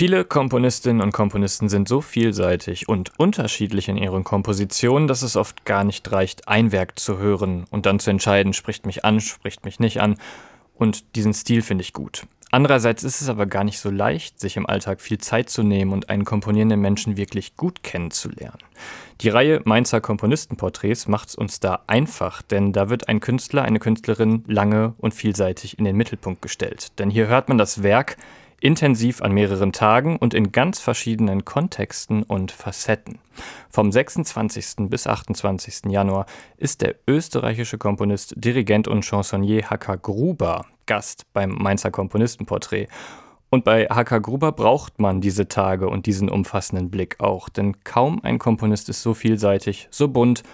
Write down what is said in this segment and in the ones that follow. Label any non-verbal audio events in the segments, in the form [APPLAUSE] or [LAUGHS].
Viele Komponistinnen und Komponisten sind so vielseitig und unterschiedlich in ihren Kompositionen, dass es oft gar nicht reicht, ein Werk zu hören und dann zu entscheiden, spricht mich an, spricht mich nicht an. Und diesen Stil finde ich gut. Andererseits ist es aber gar nicht so leicht, sich im Alltag viel Zeit zu nehmen und einen komponierenden Menschen wirklich gut kennenzulernen. Die Reihe Mainzer Komponistenporträts macht es uns da einfach, denn da wird ein Künstler, eine Künstlerin lange und vielseitig in den Mittelpunkt gestellt. Denn hier hört man das Werk intensiv an mehreren Tagen und in ganz verschiedenen Kontexten und Facetten. Vom 26. bis 28. Januar ist der österreichische Komponist, Dirigent und Chansonnier Haka Gruber Gast beim Mainzer Komponistenporträt. Und bei Haka Gruber braucht man diese Tage und diesen umfassenden Blick auch, denn kaum ein Komponist ist so vielseitig, so bunt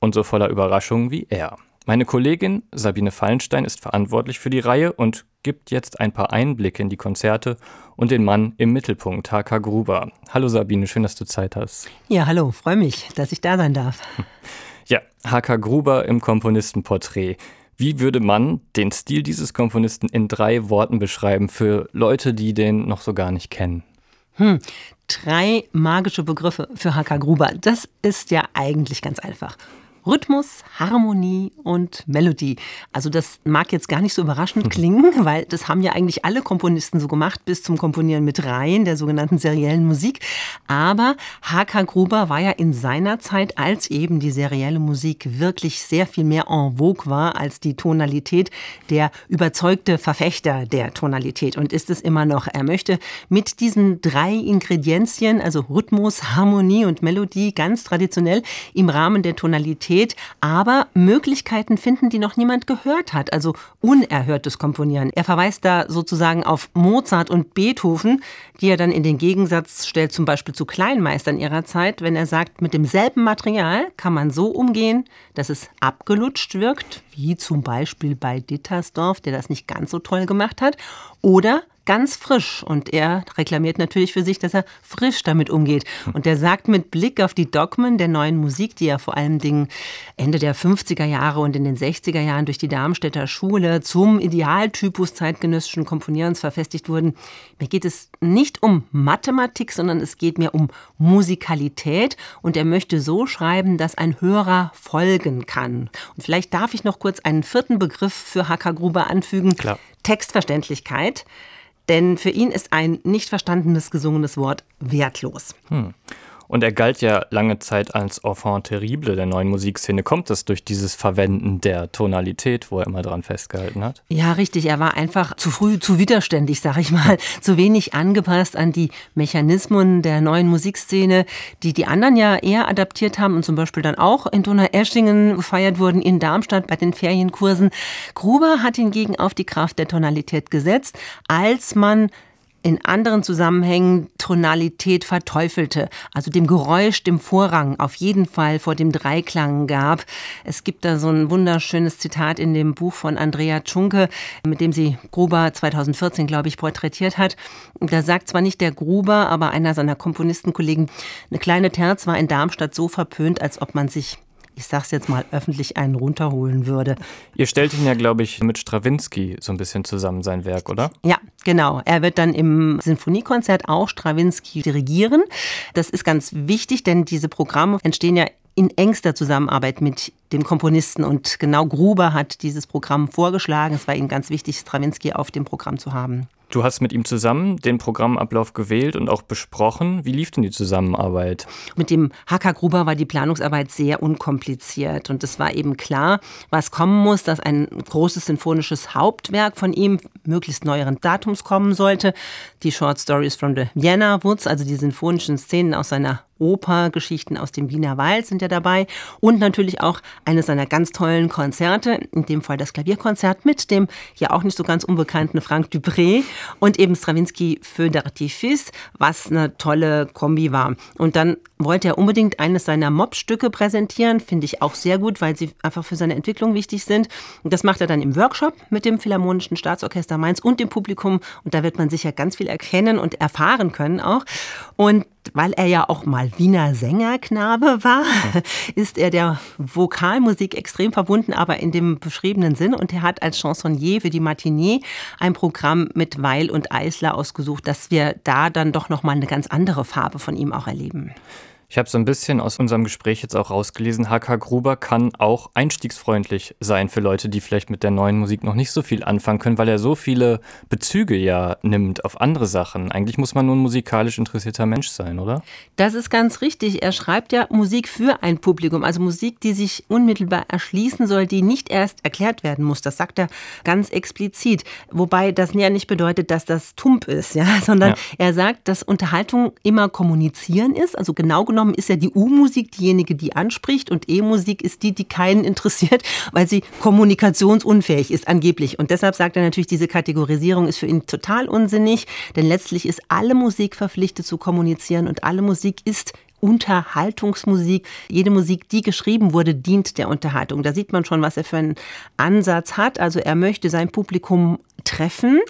und so voller Überraschungen wie er. Meine Kollegin Sabine Fallenstein ist verantwortlich für die Reihe und gibt jetzt ein paar Einblicke in die Konzerte und den Mann im Mittelpunkt, HK Gruber. Hallo Sabine, schön, dass du Zeit hast. Ja, hallo, freue mich, dass ich da sein darf. Ja, HK Gruber im Komponistenporträt. Wie würde man den Stil dieses Komponisten in drei Worten beschreiben für Leute, die den noch so gar nicht kennen? Hm, drei magische Begriffe für HK Gruber. Das ist ja eigentlich ganz einfach. Rhythmus, Harmonie und Melodie. Also das mag jetzt gar nicht so überraschend klingen, [LAUGHS] weil das haben ja eigentlich alle Komponisten so gemacht bis zum Komponieren mit Reihen der sogenannten seriellen Musik. Aber H.K. Gruber war ja in seiner Zeit, als eben die serielle Musik wirklich sehr viel mehr en vogue war als die Tonalität, der überzeugte Verfechter der Tonalität und ist es immer noch. Er möchte mit diesen drei Ingredienzien, also Rhythmus, Harmonie und Melodie, ganz traditionell im Rahmen der Tonalität Qualität, aber Möglichkeiten finden, die noch niemand gehört hat, also unerhörtes Komponieren. Er verweist da sozusagen auf Mozart und Beethoven, die er dann in den Gegensatz stellt, zum Beispiel zu Kleinmeistern ihrer Zeit, wenn er sagt, mit demselben Material kann man so umgehen, dass es abgelutscht wirkt, wie zum Beispiel bei Dittersdorf, der das nicht ganz so toll gemacht hat, oder ganz frisch. Und er reklamiert natürlich für sich, dass er frisch damit umgeht. Und er sagt mit Blick auf die Dogmen der neuen Musik, die ja vor allen Dingen Ende der 50er Jahre und in den 60er Jahren durch die Darmstädter Schule zum Idealtypus zeitgenössischen Komponierens verfestigt wurden. Mir geht es nicht um Mathematik, sondern es geht mir um Musikalität. Und er möchte so schreiben, dass ein Hörer folgen kann. Und vielleicht darf ich noch kurz einen vierten Begriff für Hacker Gruber anfügen. Klar. Textverständlichkeit denn für ihn ist ein nicht verstandenes gesungenes Wort wertlos. Hm. Und er galt ja lange Zeit als Enfant terrible der neuen Musikszene. Kommt das durch dieses Verwenden der Tonalität, wo er immer dran festgehalten hat? Ja, richtig. Er war einfach zu früh, zu widerständig, sag ich mal. zu wenig angepasst an die Mechanismen der neuen Musikszene, die die anderen ja eher adaptiert haben und zum Beispiel dann auch in Donaueschingen gefeiert wurden, in Darmstadt bei den Ferienkursen. Gruber hat hingegen auf die Kraft der Tonalität gesetzt, als man in anderen Zusammenhängen Tonalität verteufelte, also dem Geräusch dem Vorrang auf jeden Fall vor dem Dreiklang gab. Es gibt da so ein wunderschönes Zitat in dem Buch von Andrea Tschunke, mit dem sie Gruber 2014, glaube ich, porträtiert hat. Da sagt zwar nicht der Gruber, aber einer seiner Komponistenkollegen, eine kleine Terz war in Darmstadt so verpönt, als ob man sich ich sag's jetzt mal öffentlich, einen runterholen würde. Ihr stellt ihn ja, glaube ich, mit Strawinski so ein bisschen zusammen, sein Werk, oder? Ja, genau. Er wird dann im Sinfoniekonzert auch Strawinski dirigieren. Das ist ganz wichtig, denn diese Programme entstehen ja in engster Zusammenarbeit mit dem Komponisten. Und genau Gruber hat dieses Programm vorgeschlagen. Es war ihm ganz wichtig, Strawinski auf dem Programm zu haben. Du hast mit ihm zusammen den Programmablauf gewählt und auch besprochen. Wie lief denn die Zusammenarbeit? Mit dem HK Gruber war die Planungsarbeit sehr unkompliziert und es war eben klar, was kommen muss, dass ein großes sinfonisches Hauptwerk von ihm möglichst neueren Datums kommen sollte. Die Short Stories from the Vienna Woods, also die sinfonischen Szenen aus seiner Oper, Geschichten aus dem Wiener Wald sind ja dabei und natürlich auch eines seiner ganz tollen Konzerte, in dem Fall das Klavierkonzert mit dem ja auch nicht so ganz unbekannten Frank Dupré und eben Stravinsky Feu d'Artifice, was eine tolle Kombi war. Und dann wollte er unbedingt eines seiner Mobstücke präsentieren, finde ich auch sehr gut, weil sie einfach für seine Entwicklung wichtig sind. Und das macht er dann im Workshop mit dem Philharmonischen Staatsorchester Mainz und dem Publikum und da wird man sicher ganz viel erkennen und erfahren können auch. Und weil er ja auch mal Wiener Sängerknabe war, ist er der Vokalmusik extrem verbunden, aber in dem beschriebenen Sinn. Und er hat als Chansonnier für die Matinee ein Programm mit Weil und Eisler ausgesucht, dass wir da dann doch nochmal eine ganz andere Farbe von ihm auch erleben. Ich habe so ein bisschen aus unserem Gespräch jetzt auch rausgelesen, HK Gruber kann auch einstiegsfreundlich sein für Leute, die vielleicht mit der neuen Musik noch nicht so viel anfangen können, weil er so viele Bezüge ja nimmt auf andere Sachen. Eigentlich muss man nur ein musikalisch interessierter Mensch sein, oder? Das ist ganz richtig. Er schreibt ja Musik für ein Publikum, also Musik, die sich unmittelbar erschließen soll, die nicht erst erklärt werden muss. Das sagt er ganz explizit. Wobei das ja nicht bedeutet, dass das tump ist, ja, [LAUGHS] sondern ja. er sagt, dass Unterhaltung immer kommunizieren ist, also genau genommen genommen ist ja die U-Musik diejenige, die anspricht und E-Musik ist die, die keinen interessiert, weil sie kommunikationsunfähig ist, angeblich. Und deshalb sagt er natürlich, diese Kategorisierung ist für ihn total unsinnig, denn letztlich ist alle Musik verpflichtet zu kommunizieren und alle Musik ist Unterhaltungsmusik. Jede Musik, die geschrieben wurde, dient der Unterhaltung. Da sieht man schon, was er für einen Ansatz hat. Also er möchte sein Publikum treffen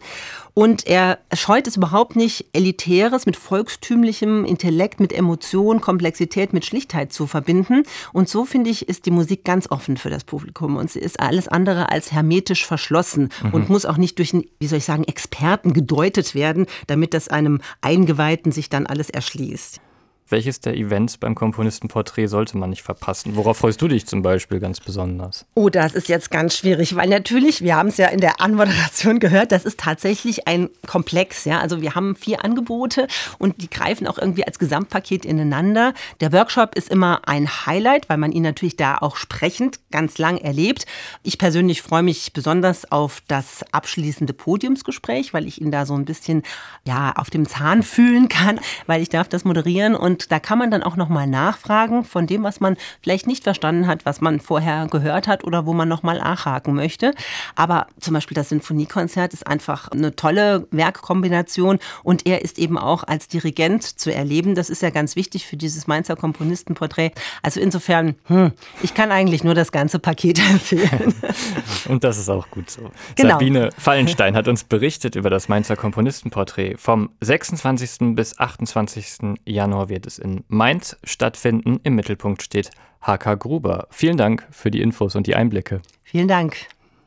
und er scheut es überhaupt nicht, Elitäres mit volkstümlichem Intellekt, mit Emotion, Komplexität, mit Schlichtheit zu verbinden. Und so, finde ich, ist die Musik ganz offen für das Publikum. Und sie ist alles andere als hermetisch verschlossen mhm. und muss auch nicht durch einen, wie soll ich sagen, Experten gedeutet werden, damit das einem Eingeweihten sich dann alles erschließt. Welches der Events beim Komponistenporträt sollte man nicht verpassen? Worauf freust du dich zum Beispiel ganz besonders? Oh, das ist jetzt ganz schwierig, weil natürlich, wir haben es ja in der Anmoderation gehört, das ist tatsächlich ein Komplex. Ja? Also wir haben vier Angebote und die greifen auch irgendwie als Gesamtpaket ineinander. Der Workshop ist immer ein Highlight, weil man ihn natürlich da auch sprechend ganz lang erlebt. Ich persönlich freue mich besonders auf das abschließende Podiumsgespräch, weil ich ihn da so ein bisschen ja, auf dem Zahn fühlen kann, weil ich darf das moderieren und da kann man dann auch nochmal nachfragen von dem, was man vielleicht nicht verstanden hat, was man vorher gehört hat oder wo man nochmal nachhaken möchte. Aber zum Beispiel das Sinfoniekonzert ist einfach eine tolle Werkkombination und er ist eben auch als Dirigent zu erleben. Das ist ja ganz wichtig für dieses Mainzer Komponistenporträt. Also insofern, hm, ich kann eigentlich nur das ganze Paket [LAUGHS] empfehlen. und das ist auch gut so. Genau. Sabine Fallenstein hat uns berichtet über das Mainzer Komponistenporträt. Vom 26. bis 28. Januar wird es es in Mainz stattfinden. Im Mittelpunkt steht HK Gruber. Vielen Dank für die Infos und die Einblicke. Vielen Dank.